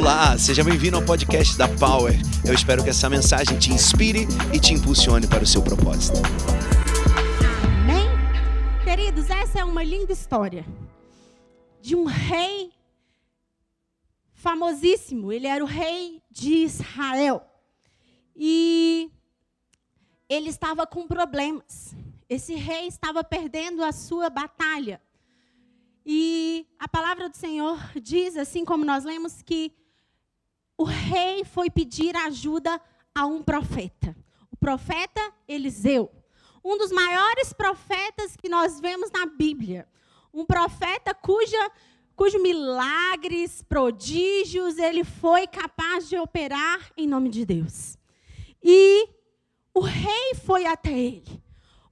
Olá, seja bem-vindo ao podcast da Power. Eu espero que essa mensagem te inspire e te impulsione para o seu propósito. Amém? Queridos, essa é uma linda história de um rei famosíssimo. Ele era o rei de Israel. E ele estava com problemas. Esse rei estava perdendo a sua batalha. E a palavra do Senhor diz, assim como nós lemos, que o rei foi pedir ajuda a um profeta. O profeta Eliseu. Um dos maiores profetas que nós vemos na Bíblia. Um profeta cuja, cujos milagres, prodígios, ele foi capaz de operar em nome de Deus. E o rei foi até ele.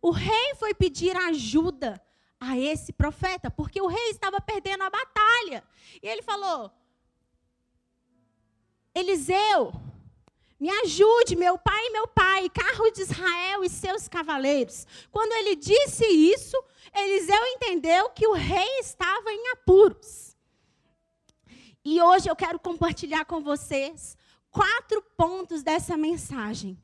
O rei foi pedir ajuda a esse profeta, porque o rei estava perdendo a batalha. E ele falou: Eliseu, me ajude, meu pai meu pai, carro de Israel e seus cavaleiros. Quando ele disse isso, Eliseu entendeu que o rei estava em apuros. E hoje eu quero compartilhar com vocês quatro pontos dessa mensagem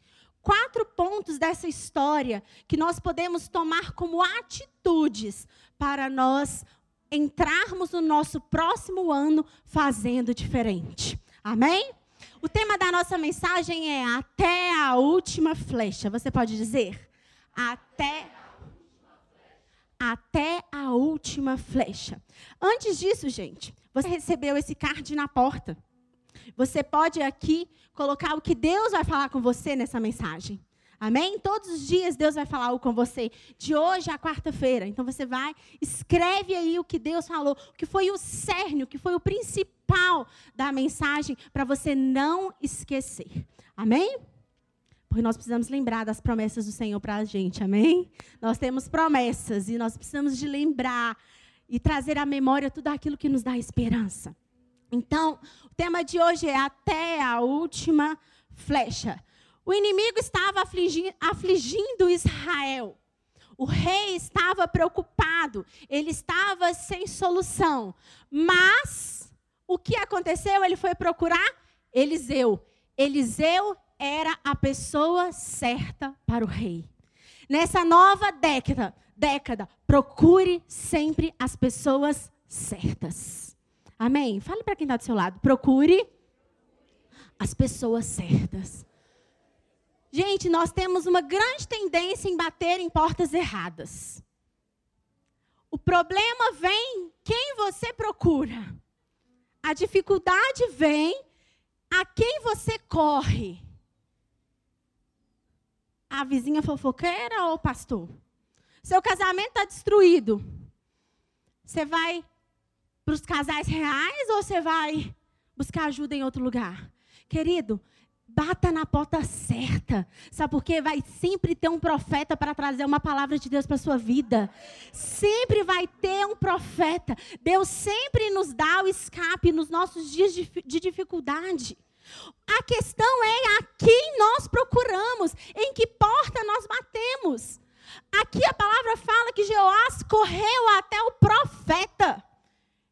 quatro pontos dessa história que nós podemos tomar como atitudes para nós entrarmos no nosso próximo ano fazendo diferente. Amém? O tema da nossa mensagem é até a última flecha. Você pode dizer? Até até a última flecha. Antes disso, gente, você recebeu esse card na porta. Você pode aqui colocar o que Deus vai falar com você nessa mensagem. Amém? Todos os dias Deus vai falar algo com você. De hoje à quarta-feira. Então você vai, escreve aí o que Deus falou, o que foi o cerne, o que foi o principal da mensagem, para você não esquecer. Amém? Porque nós precisamos lembrar das promessas do Senhor para a gente. Amém? Nós temos promessas e nós precisamos de lembrar e trazer à memória tudo aquilo que nos dá esperança. Então, o tema de hoje é até a última flecha. O inimigo estava afligindo, Israel. O rei estava preocupado, ele estava sem solução. Mas o que aconteceu? Ele foi procurar Eliseu. Eliseu era a pessoa certa para o rei. Nessa nova década, década, procure sempre as pessoas certas. Amém? Fale para quem está do seu lado. Procure as pessoas certas. Gente, nós temos uma grande tendência em bater em portas erradas. O problema vem quem você procura. A dificuldade vem a quem você corre. A vizinha fofoqueira ou o pastor? Seu casamento está destruído. Você vai para os casais reais ou você vai buscar ajuda em outro lugar? Querido, bata na porta certa. Sabe por quê? Vai sempre ter um profeta para trazer uma palavra de Deus para sua vida. Sempre vai ter um profeta. Deus sempre nos dá o escape nos nossos dias de, de dificuldade. A questão é a quem nós procuramos, em que porta nós batemos. Aqui a palavra fala que Jeoás correu até o profeta.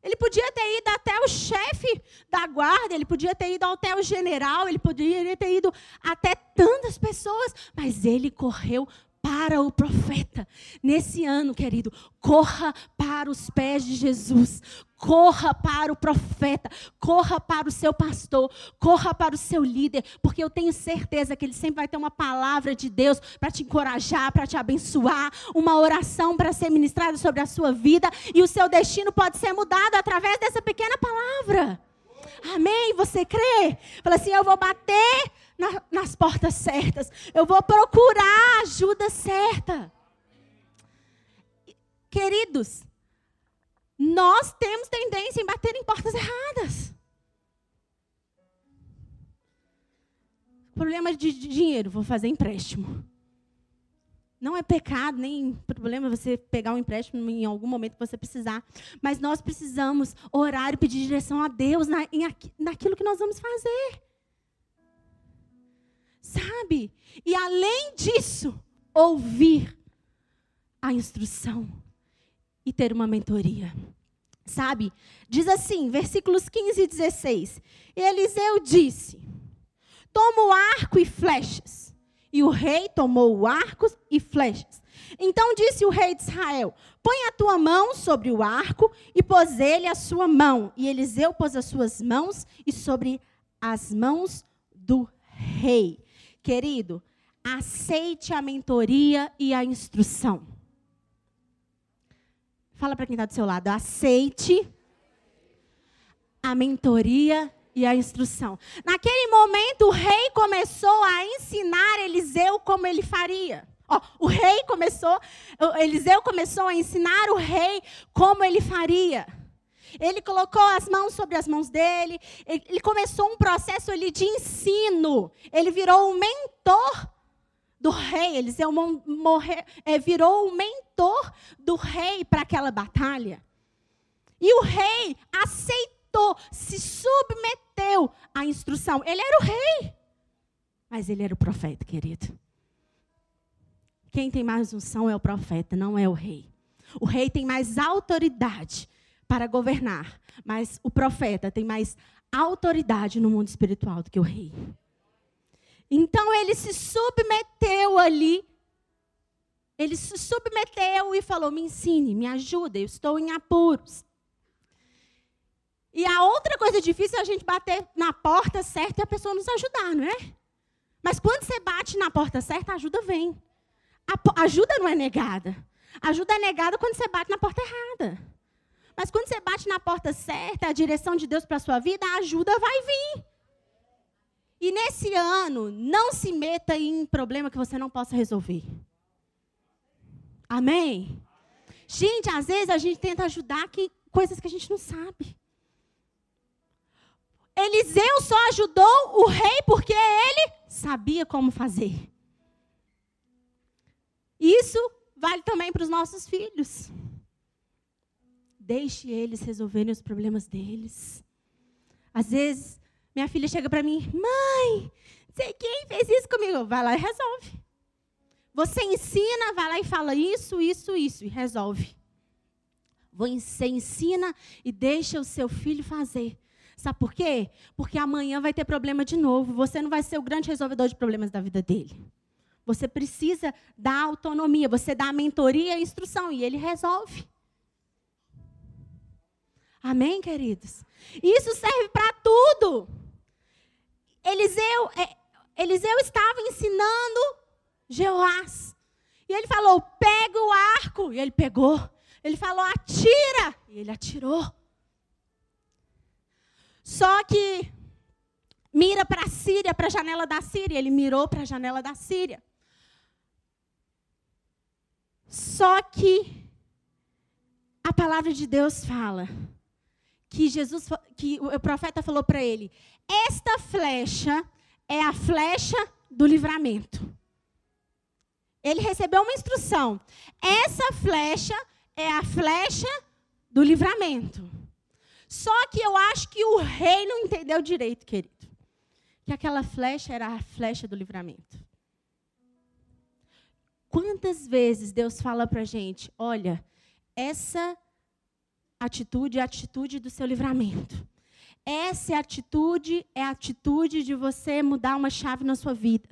Ele podia ter ido até o chefe da guarda, ele podia ter ido até o general, ele poderia ter ido até tantas pessoas, mas ele correu para o profeta. Nesse ano, querido, corra para os pés de Jesus. Corra para o profeta, corra para o seu pastor, corra para o seu líder, porque eu tenho certeza que ele sempre vai ter uma palavra de Deus para te encorajar, para te abençoar, uma oração para ser ministrada sobre a sua vida, e o seu destino pode ser mudado através dessa pequena palavra. Amém? Você crê? Fala assim: eu vou bater na, nas portas certas, eu vou procurar a ajuda certa. Queridos, nós temos tendência em bater em portas erradas. Problema de dinheiro, vou fazer empréstimo. Não é pecado, nem problema você pegar um empréstimo em algum momento que você precisar. Mas nós precisamos orar e pedir direção a Deus na, em, naquilo que nós vamos fazer. Sabe? E além disso, ouvir a instrução e ter uma mentoria. Sabe? Diz assim, versículos 15 e 16. E Eliseu disse: Toma o arco e flechas. E o rei tomou o arco e flechas. Então disse o rei de Israel: Põe a tua mão sobre o arco, e pôs ele a sua mão. E Eliseu pôs as suas mãos e sobre as mãos do rei. Querido, aceite a mentoria e a instrução. Fala para quem está do seu lado, aceite a mentoria e a instrução. Naquele momento, o rei começou a ensinar Eliseu como ele faria. Ó, o rei começou, Eliseu começou a ensinar o rei como ele faria. Ele colocou as mãos sobre as mãos dele, ele começou um processo ali de ensino. Ele virou um mentor do rei, Eliseu morre, é, virou o mentor do rei para aquela batalha. E o rei aceitou, se submeteu à instrução. Ele era o rei, mas ele era o profeta, querido. Quem tem mais unção é o profeta, não é o rei. O rei tem mais autoridade para governar, mas o profeta tem mais autoridade no mundo espiritual do que o rei. Então ele se submeteu ali. Ele se submeteu e falou: Me ensine, me ajude, eu estou em apuros. E a outra coisa difícil é a gente bater na porta certa e a pessoa nos ajudar, não é? Mas quando você bate na porta certa, a ajuda vem. A ajuda não é negada. A ajuda é negada quando você bate na porta errada. Mas quando você bate na porta certa, a direção de Deus para a sua vida, a ajuda vai vir. E nesse ano, não se meta em problema que você não possa resolver. Amém? Gente, às vezes a gente tenta ajudar que, coisas que a gente não sabe. Eliseu só ajudou o rei porque ele sabia como fazer. Isso vale também para os nossos filhos. Deixe eles resolverem os problemas deles. Às vezes, minha filha chega para mim, mãe, sei quem fez isso comigo. Vai lá e resolve. Você ensina, vai lá e fala isso, isso, isso, e resolve. Você ensina e deixa o seu filho fazer. Sabe por quê? Porque amanhã vai ter problema de novo. Você não vai ser o grande resolvedor de problemas da vida dele. Você precisa dar autonomia, você dá a mentoria e a instrução, e ele resolve. Amém, queridos? Isso serve para tudo. Eliseu, é, Eliseu estava ensinando Jeoás. E ele falou: pega o arco. E ele pegou. Ele falou: atira. E ele atirou. Só que mira para a Síria, para a janela da Síria. Ele mirou para a janela da Síria. Só que a palavra de Deus fala que Jesus, que o profeta falou para ele: esta flecha é a flecha do livramento. Ele recebeu uma instrução. Essa flecha é a flecha do livramento. Só que eu acho que o rei não entendeu direito, querido. Que aquela flecha era a flecha do livramento. Quantas vezes Deus fala para a gente: olha, essa atitude é a atitude do seu livramento. Essa é atitude é a atitude de você mudar uma chave na sua vida.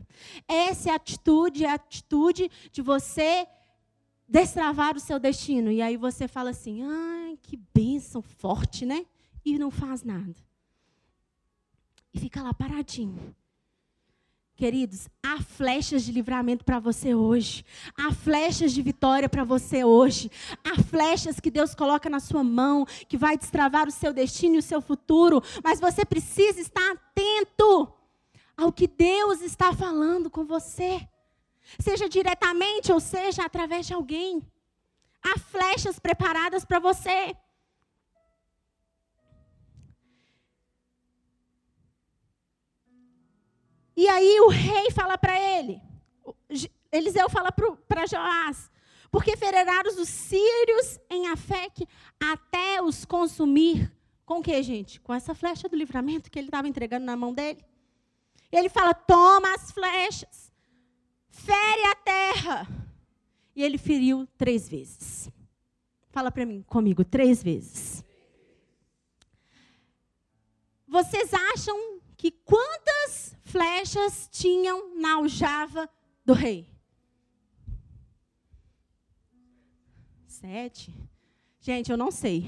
Essa é atitude é a atitude de você destravar o seu destino. E aí você fala assim: ai, que bênção forte, né? E não faz nada. E fica lá paradinho. Queridos, há flechas de livramento para você hoje. Há flechas de vitória para você hoje. Há flechas que Deus coloca na sua mão, que vai destravar o seu destino e o seu futuro. Mas você precisa estar atento ao que Deus está falando com você. Seja diretamente ou seja através de alguém. Há flechas preparadas para você. E aí o rei fala para ele, Eliseu fala para Joás, porque fereraram os sírios em Afec até os consumir. Com o que, gente? Com essa flecha do livramento que ele estava entregando na mão dele. E ele fala: toma as flechas, fere a terra. E ele feriu três vezes. Fala para mim, comigo, três vezes. vocês acham que quantas flechas tinham na aljava do rei? Sete. Gente, eu não sei.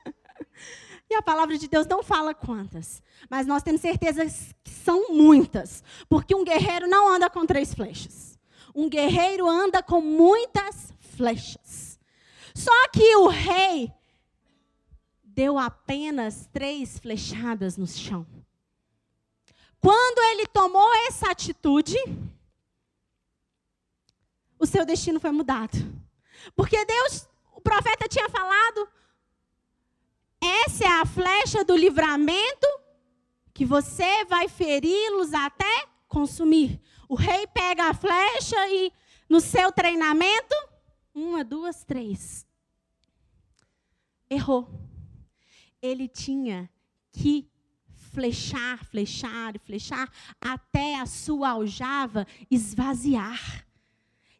e a palavra de Deus não fala quantas. Mas nós temos certeza que são muitas. Porque um guerreiro não anda com três flechas. Um guerreiro anda com muitas flechas. Só que o rei deu apenas três flechadas no chão. Quando ele tomou essa atitude, o seu destino foi mudado. Porque Deus, o profeta tinha falado: essa é a flecha do livramento que você vai feri-los até consumir. O rei pega a flecha e no seu treinamento, uma, duas, três. Errou. Ele tinha que flechar, flechar e flechar até a sua aljava esvaziar.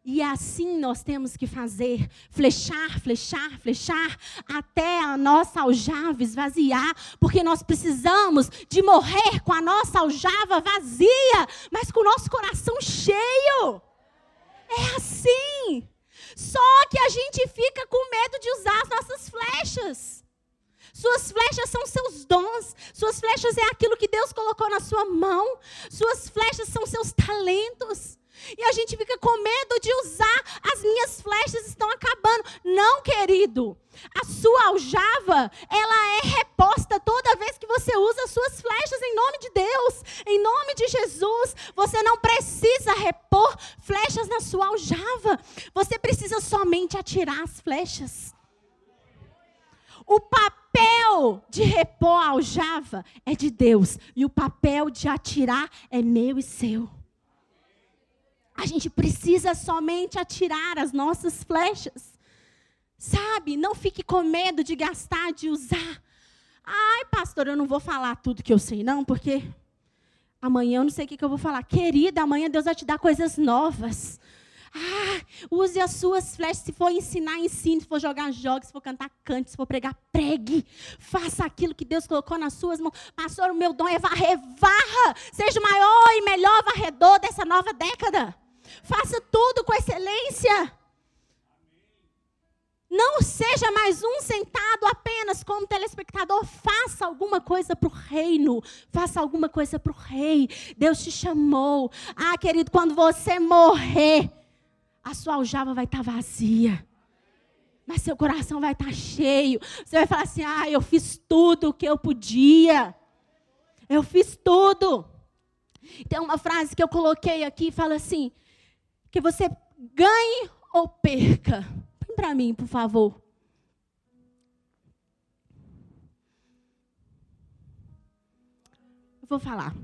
E assim nós temos que fazer, flechar, flechar, flechar, até a nossa aljava esvaziar, porque nós precisamos de morrer com a nossa aljava vazia, mas com o nosso coração cheio. É assim. Só que a gente fica com medo de usar as nossas flechas. Suas flechas são seus dons. Suas flechas é aquilo que Deus colocou na sua mão. Suas flechas são seus talentos. E a gente fica com medo de usar, as minhas flechas estão acabando. Não, querido. A sua aljava, ela é reposta toda vez que você usa as suas flechas em nome de Deus, em nome de Jesus. Você não precisa repor flechas na sua aljava. Você precisa somente atirar as flechas. O papel de repor a aljava é de Deus, e o papel de atirar é meu e seu. A gente precisa somente atirar as nossas flechas. Sabe? Não fique com medo de gastar, de usar. Ai, pastor, eu não vou falar tudo que eu sei, não, porque amanhã eu não sei o que, eu vou falar. Querida, amanhã Deus vai te dar coisas novas. Ah, use as suas flechas. Se for ensinar, ensine. Se for jogar, jogue. Se for cantar, cante. Se for pregar, pregue. Faça aquilo que Deus colocou nas suas mãos. Pastor, o meu dom é varrer. Varra. Seja o maior e melhor varredor dessa nova década. Faça tudo com excelência. Não seja mais um sentado apenas como telespectador. Faça alguma coisa para o reino. Faça alguma coisa para o rei. Deus te chamou. Ah, querido, quando você morrer, a sua aljava vai estar tá vazia. Mas seu coração vai estar tá cheio. Você vai falar assim: ah, eu fiz tudo o que eu podia. Eu fiz tudo. Tem uma frase que eu coloquei aqui, fala assim: que você ganhe ou perca. Põe para mim, por favor. Eu vou falar.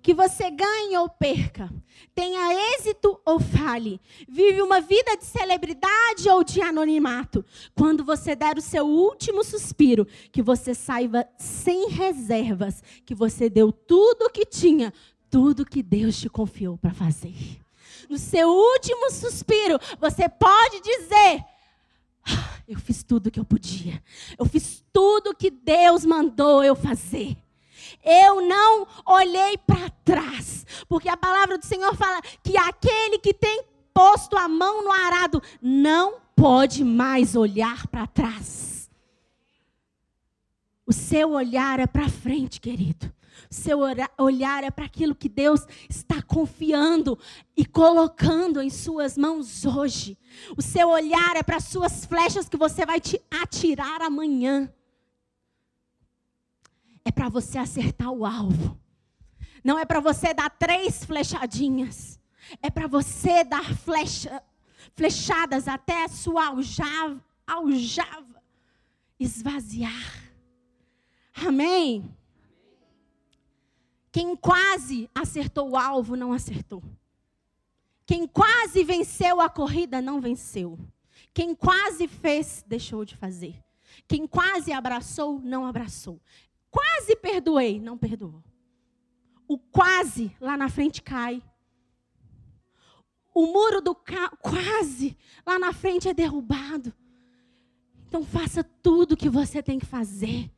Que você ganhe ou perca, tenha êxito ou fale, vive uma vida de celebridade ou de anonimato. Quando você der o seu último suspiro, que você saiba sem reservas que você deu tudo o que tinha, tudo que Deus te confiou para fazer no seu último suspiro, você pode dizer: ah, Eu fiz tudo o que eu podia. Eu fiz tudo o que Deus mandou eu fazer. Eu não olhei para trás, porque a palavra do Senhor fala que aquele que tem posto a mão no arado não pode mais olhar para trás. O seu olhar é para frente, querido seu olhar é para aquilo que Deus está confiando e colocando em suas mãos hoje. O seu olhar é para as suas flechas que você vai te atirar amanhã. É para você acertar o alvo. Não é para você dar três flechadinhas. É para você dar flecha, flechadas até a sua aljava, aljava esvaziar. Amém? Quem quase acertou o alvo não acertou. Quem quase venceu a corrida não venceu. Quem quase fez, deixou de fazer. Quem quase abraçou, não abraçou. Quase perdoei, não perdoou. O quase lá na frente cai. O muro do quase lá na frente é derrubado. Então faça tudo o que você tem que fazer.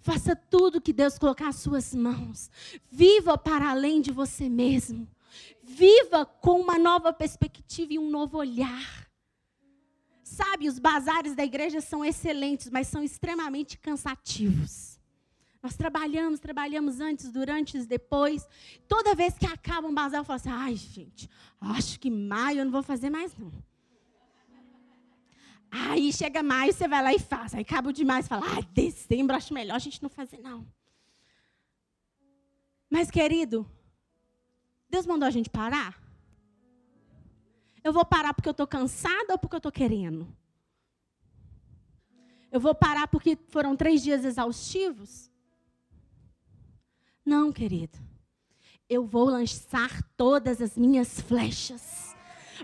Faça tudo que Deus colocar às suas mãos. Viva para além de você mesmo. Viva com uma nova perspectiva e um novo olhar. Sabe, os bazares da igreja são excelentes, mas são extremamente cansativos. Nós trabalhamos, trabalhamos antes, durante, depois. Toda vez que acaba um bazar, eu falo assim: ai, gente, acho que maio eu não vou fazer mais, não. Aí chega maio, você vai lá e faz. Aí acaba demais e fala: ah, dezembro acho melhor a gente não fazer, não. Mas, querido, Deus mandou a gente parar? Eu vou parar porque eu estou cansada ou porque eu estou querendo? Eu vou parar porque foram três dias exaustivos? Não, querido. Eu vou lançar todas as minhas flechas.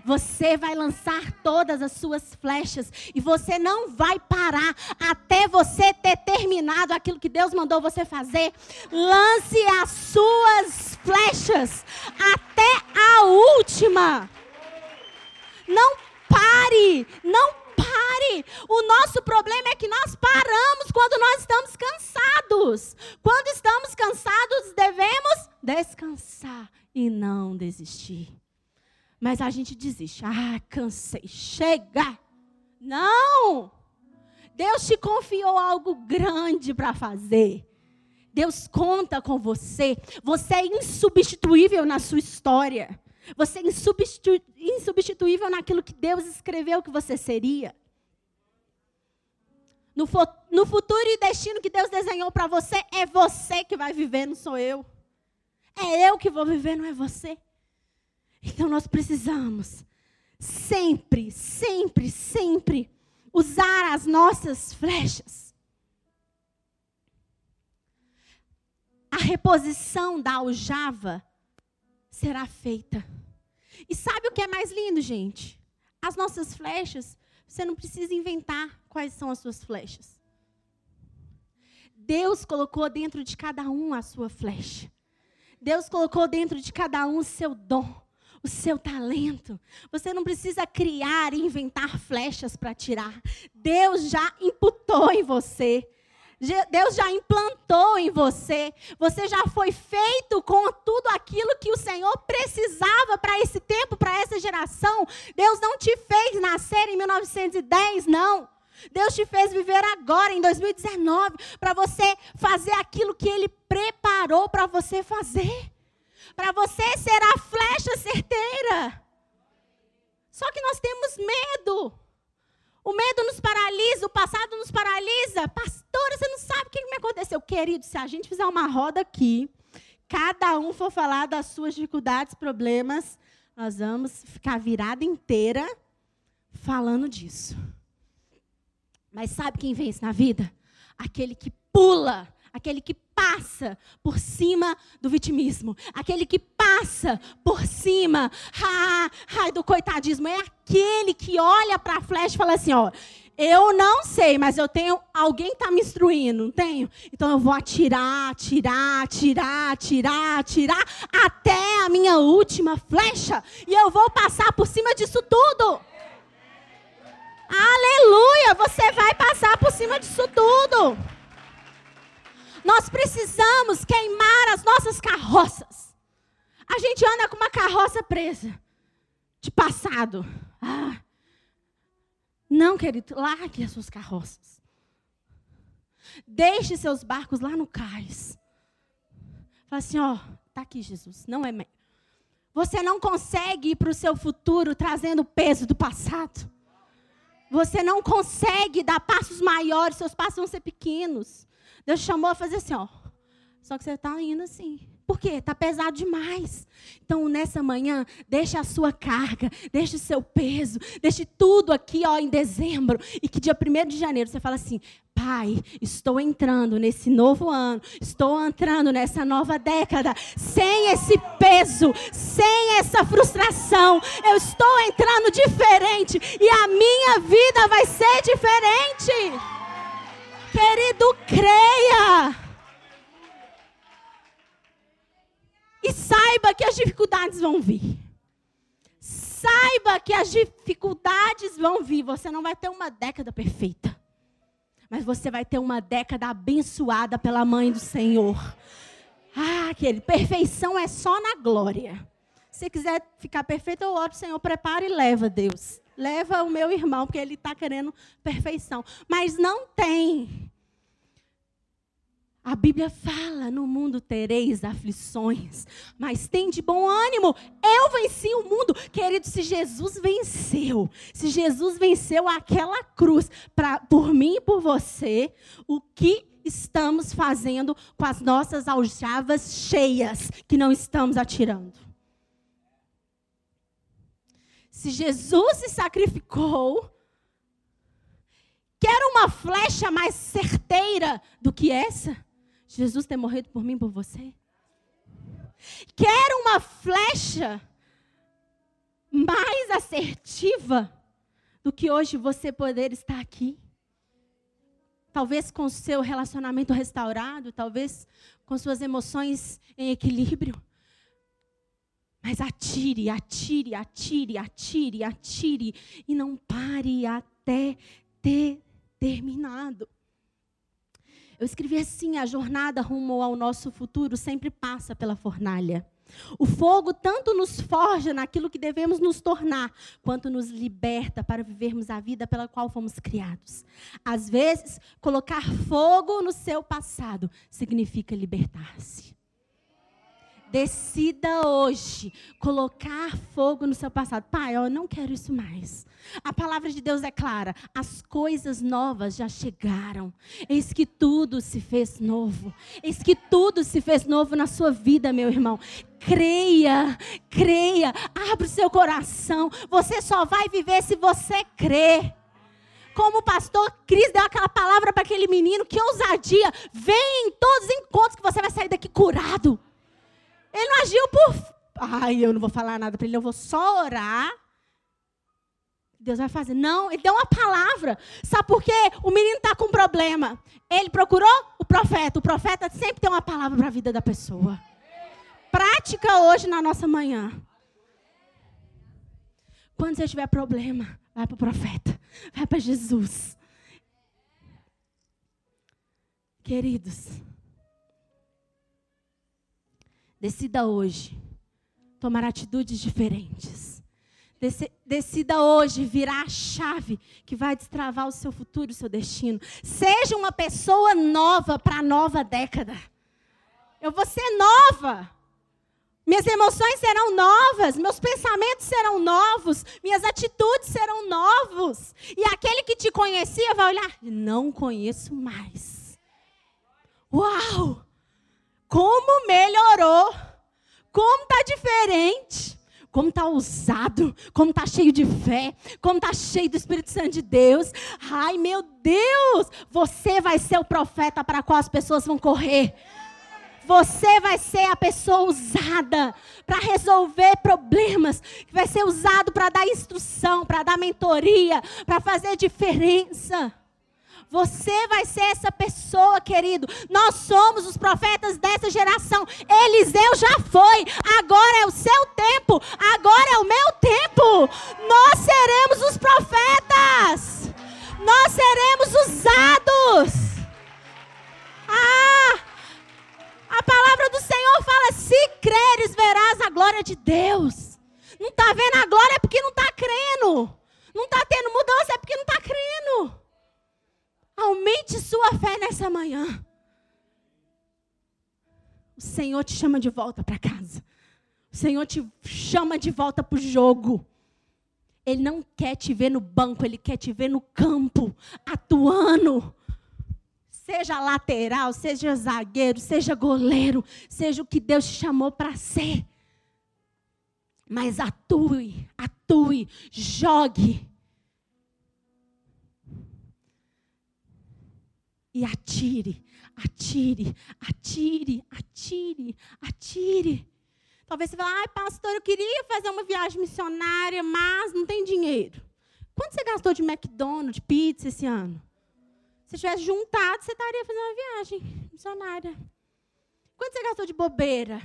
Você vai lançar todas as suas flechas e você não vai parar até você ter terminado aquilo que Deus mandou você fazer. Lance as suas flechas até a última. Não pare, não pare. O nosso problema é que nós paramos quando nós estamos cansados. Quando estamos cansados, devemos descansar e não desistir. Mas a gente desiste. Ah, cansei. Chega. Não! Deus te confiou algo grande para fazer. Deus conta com você. Você é insubstituível na sua história. Você é insubstitu insubstituível naquilo que Deus escreveu que você seria. No, no futuro e destino que Deus desenhou para você, é você que vai viver, não sou eu. É eu que vou viver, não é você. Então nós precisamos sempre, sempre, sempre usar as nossas flechas. A reposição da aljava será feita. E sabe o que é mais lindo, gente? As nossas flechas, você não precisa inventar quais são as suas flechas. Deus colocou dentro de cada um a sua flecha. Deus colocou dentro de cada um o seu dom o seu talento. Você não precisa criar e inventar flechas para tirar. Deus já imputou em você. Deus já implantou em você. Você já foi feito com tudo aquilo que o Senhor precisava para esse tempo, para essa geração. Deus não te fez nascer em 1910, não. Deus te fez viver agora, em 2019, para você fazer aquilo que Ele preparou para você fazer para você ser a flecha certeira. Só que nós temos medo. O medo nos paralisa, o passado nos paralisa. Pastora, você não sabe o que me aconteceu. Querido, se a gente fizer uma roda aqui, cada um for falar das suas dificuldades, problemas, nós vamos ficar virada inteira falando disso. Mas sabe quem vence na vida? Aquele que pula aquele que passa por cima do vitimismo, aquele que passa por cima ah, ai, do coitadismo, é aquele que olha para a flecha e fala assim, ó, eu não sei, mas eu tenho alguém está me instruindo, não tenho? Então eu vou atirar, atirar, atirar, atirar, atirar até a minha última flecha e eu vou passar por cima disso tudo. Aleluia! Você vai passar por cima disso tudo. Nós precisamos queimar as nossas carroças. A gente anda com uma carroça presa de passado. Ah. Não, querido, largue as suas carroças. Deixe seus barcos lá no cais. Fala assim, ó, tá aqui Jesus, não é Você não consegue ir para o seu futuro trazendo o peso do passado. Você não consegue dar passos maiores, seus passos vão ser pequenos. Deus chamou a fazer assim, ó. Só que você está indo assim. Por quê? Está pesado demais. Então, nessa manhã, deixe a sua carga, deixe o seu peso, deixe tudo aqui ó, em dezembro. E que dia 1 de janeiro você fala assim: Pai, estou entrando nesse novo ano, estou entrando nessa nova década, sem esse peso, sem essa frustração. Eu estou entrando diferente e a minha vida vai ser diferente. Querido, creia. E saiba que as dificuldades vão vir. Saiba que as dificuldades vão vir. Você não vai ter uma década perfeita. Mas você vai ter uma década abençoada pela mãe do Senhor. Ah, querido, perfeição é só na glória. Se quiser ficar perfeito, eu oro, Senhor, prepara e leva, Deus. Leva o meu irmão, porque ele está querendo perfeição. Mas não tem. A Bíblia fala: no mundo tereis aflições, mas tem de bom ânimo. Eu venci o mundo. Querido, se Jesus venceu, se Jesus venceu aquela cruz pra, por mim e por você, o que estamos fazendo com as nossas aljavas cheias que não estamos atirando? Se Jesus se sacrificou, quer uma flecha mais certeira do que essa? Jesus ter morrido por mim por você? Quer uma flecha mais assertiva do que hoje você poder estar aqui? Talvez com seu relacionamento restaurado, talvez com suas emoções em equilíbrio. Mas atire, atire, atire, atire, atire e não pare até ter terminado. Eu escrevi assim: a jornada rumo ao nosso futuro sempre passa pela fornalha. O fogo tanto nos forja naquilo que devemos nos tornar, quanto nos liberta para vivermos a vida pela qual fomos criados. Às vezes, colocar fogo no seu passado significa libertar-se. Decida hoje colocar fogo no seu passado. Pai, eu não quero isso mais. A palavra de Deus é clara: as coisas novas já chegaram. Eis que tudo se fez novo. Eis que tudo se fez novo na sua vida, meu irmão. Creia, creia, abre o seu coração. Você só vai viver se você crer como o pastor Cris deu aquela palavra para aquele menino, que ousadia. Vem em todos os encontros que você vai sair daqui curado. Ele não agiu por. Ai, eu não vou falar nada para ele, eu vou só orar. Deus vai fazer. Não, ele deu uma palavra. Sabe por quê? O menino está com problema. Ele procurou o profeta. O profeta sempre tem uma palavra para a vida da pessoa. Prática hoje na nossa manhã. Quando você tiver problema, vai para o profeta. Vai para Jesus. Queridos, Decida hoje tomar atitudes diferentes. Decida hoje virar a chave que vai destravar o seu futuro, o seu destino. Seja uma pessoa nova para a nova década. Eu vou ser nova. Minhas emoções serão novas, meus pensamentos serão novos, minhas atitudes serão novos. E aquele que te conhecia vai olhar, não conheço mais. Uau! Como melhorou, como está diferente, como está ousado, como está cheio de fé, como está cheio do Espírito Santo de Deus. Ai, meu Deus, você vai ser o profeta para qual as pessoas vão correr. Você vai ser a pessoa usada para resolver problemas, que vai ser usado para dar instrução, para dar mentoria, para fazer diferença. Você vai ser essa pessoa, querido. Nós somos os profetas dessa geração. Eliseu já foi. Agora é o seu tempo. Agora é o meu tempo. Nós seremos os profetas. Nós seremos usados. Ah! A palavra do Senhor fala: se creres, verás a glória de Deus. Não está vendo a glória é porque não está crendo. Não está tendo mudança é porque não está crendo. Aumente sua fé nessa manhã. O Senhor te chama de volta para casa. O Senhor te chama de volta para o jogo. Ele não quer te ver no banco, ele quer te ver no campo, atuando. Seja lateral, seja zagueiro, seja goleiro, seja o que Deus te chamou para ser. Mas atue, atue, jogue. E atire, atire, atire, atire, atire. Talvez você fale, ai, pastor, eu queria fazer uma viagem missionária, mas não tem dinheiro. Quanto você gastou de McDonald's, pizza esse ano? Se tivesse juntado, você estaria fazendo uma viagem missionária. Quanto você gastou de bobeira?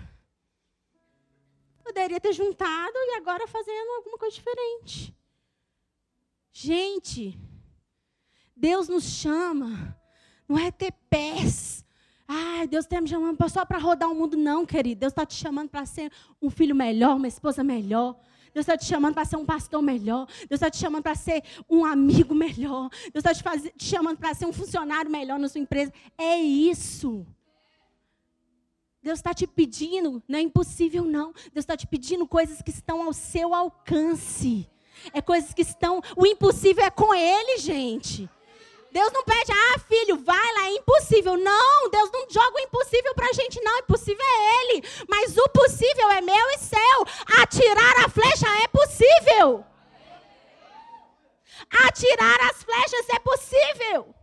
Poderia ter juntado e agora fazendo alguma coisa diferente. Gente, Deus nos chama, não é ter pés. Ai, Deus está me chamando só para rodar o mundo. Não, querido. Deus está te chamando para ser um filho melhor, uma esposa melhor. Deus está te chamando para ser um pastor melhor. Deus está te chamando para ser um amigo melhor. Deus está te, te chamando para ser um funcionário melhor na sua empresa. É isso. Deus está te pedindo, não é impossível não. Deus está te pedindo coisas que estão ao seu alcance. É coisas que estão. O impossível é com Ele, gente. Deus não pede, ah, filho, vai lá, é impossível. Não, Deus não joga o impossível para a gente, não. O impossível é Ele. Mas o possível é meu e seu. Atirar a flecha é possível. Atirar as flechas é possível.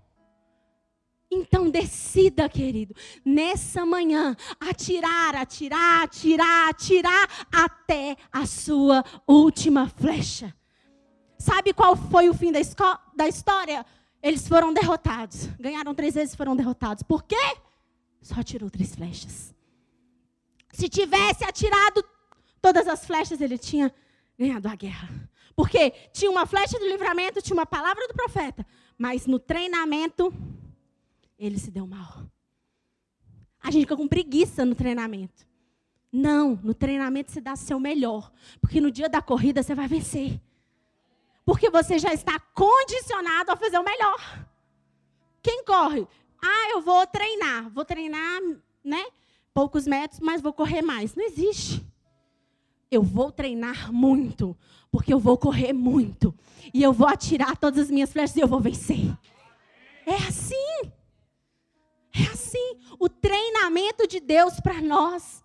Então decida, querido, nessa manhã, atirar, atirar, atirar, atirar até a sua última flecha. Sabe qual foi o fim da, da história? Eles foram derrotados. Ganharam três vezes e foram derrotados. Por quê? Só atirou três flechas. Se tivesse atirado todas as flechas, ele tinha ganhado a guerra. Porque tinha uma flecha do livramento, tinha uma palavra do profeta. Mas no treinamento, ele se deu mal. A gente fica com preguiça no treinamento. Não, no treinamento você dá seu melhor. Porque no dia da corrida você vai vencer. Porque você já está condicionado a fazer o melhor. Quem corre? Ah, eu vou treinar. Vou treinar, né? Poucos metros, mas vou correr mais. Não existe. Eu vou treinar muito, porque eu vou correr muito. E eu vou atirar todas as minhas flechas e eu vou vencer. É assim. É assim. O treinamento de Deus para nós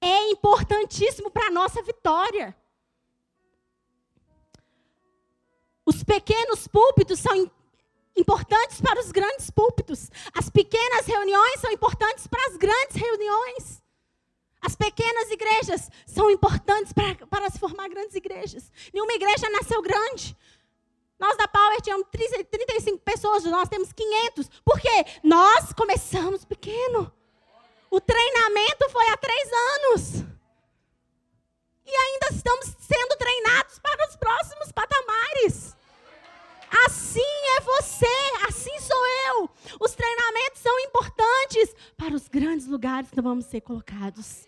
é importantíssimo para a nossa vitória. Os pequenos púlpitos são importantes para os grandes púlpitos. As pequenas reuniões são importantes para as grandes reuniões. As pequenas igrejas são importantes para, para se formar grandes igrejas. Nenhuma igreja nasceu grande. Nós da Power tínhamos 35 pessoas, nós temos 500. Por quê? Nós começamos pequeno. O treinamento foi há três anos. E ainda estamos sendo treinados para os próximos patamares. Assim é você, assim sou eu. Os treinamentos são importantes para os grandes lugares que vamos ser colocados.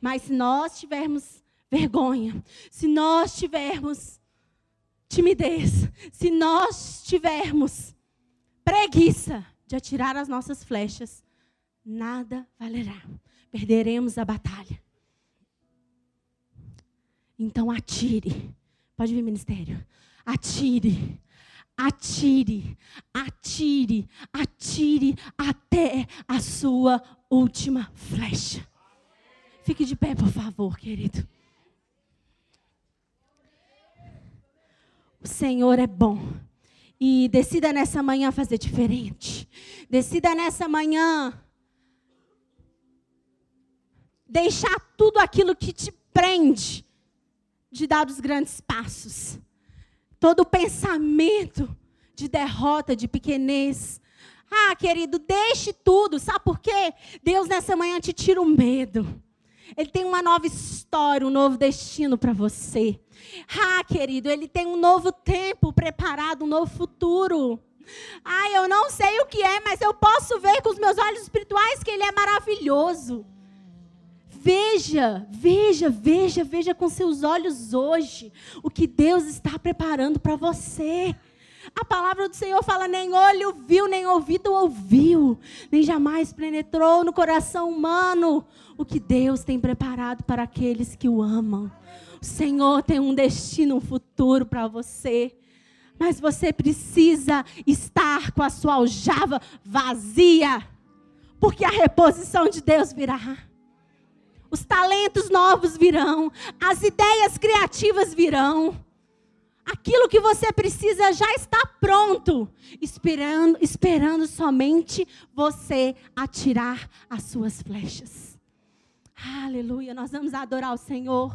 Mas se nós tivermos vergonha, se nós tivermos timidez, se nós tivermos preguiça de atirar as nossas flechas, nada valerá. Perderemos a batalha. Então atire. Pode vir, ministério. Atire. Atire, atire, atire até a sua última flecha. Fique de pé, por favor, querido. O Senhor é bom. E decida nessa manhã fazer diferente. Decida nessa manhã deixar tudo aquilo que te prende de dar os grandes passos. Todo pensamento de derrota, de pequenez. Ah, querido, deixe tudo. Sabe por quê? Deus nessa manhã te tira o medo. Ele tem uma nova história, um novo destino para você. Ah, querido, ele tem um novo tempo preparado, um novo futuro. Ah, eu não sei o que é, mas eu posso ver com os meus olhos espirituais que ele é maravilhoso. Veja, veja, veja, veja com seus olhos hoje o que Deus está preparando para você. A palavra do Senhor fala: nem olho viu, nem ouvido ouviu, nem jamais penetrou no coração humano o que Deus tem preparado para aqueles que o amam. O Senhor tem um destino, um futuro para você. Mas você precisa estar com a sua aljava vazia, porque a reposição de Deus virá os talentos novos virão, as ideias criativas virão. Aquilo que você precisa já está pronto, esperando, esperando somente você atirar as suas flechas. Aleluia, nós vamos adorar o Senhor.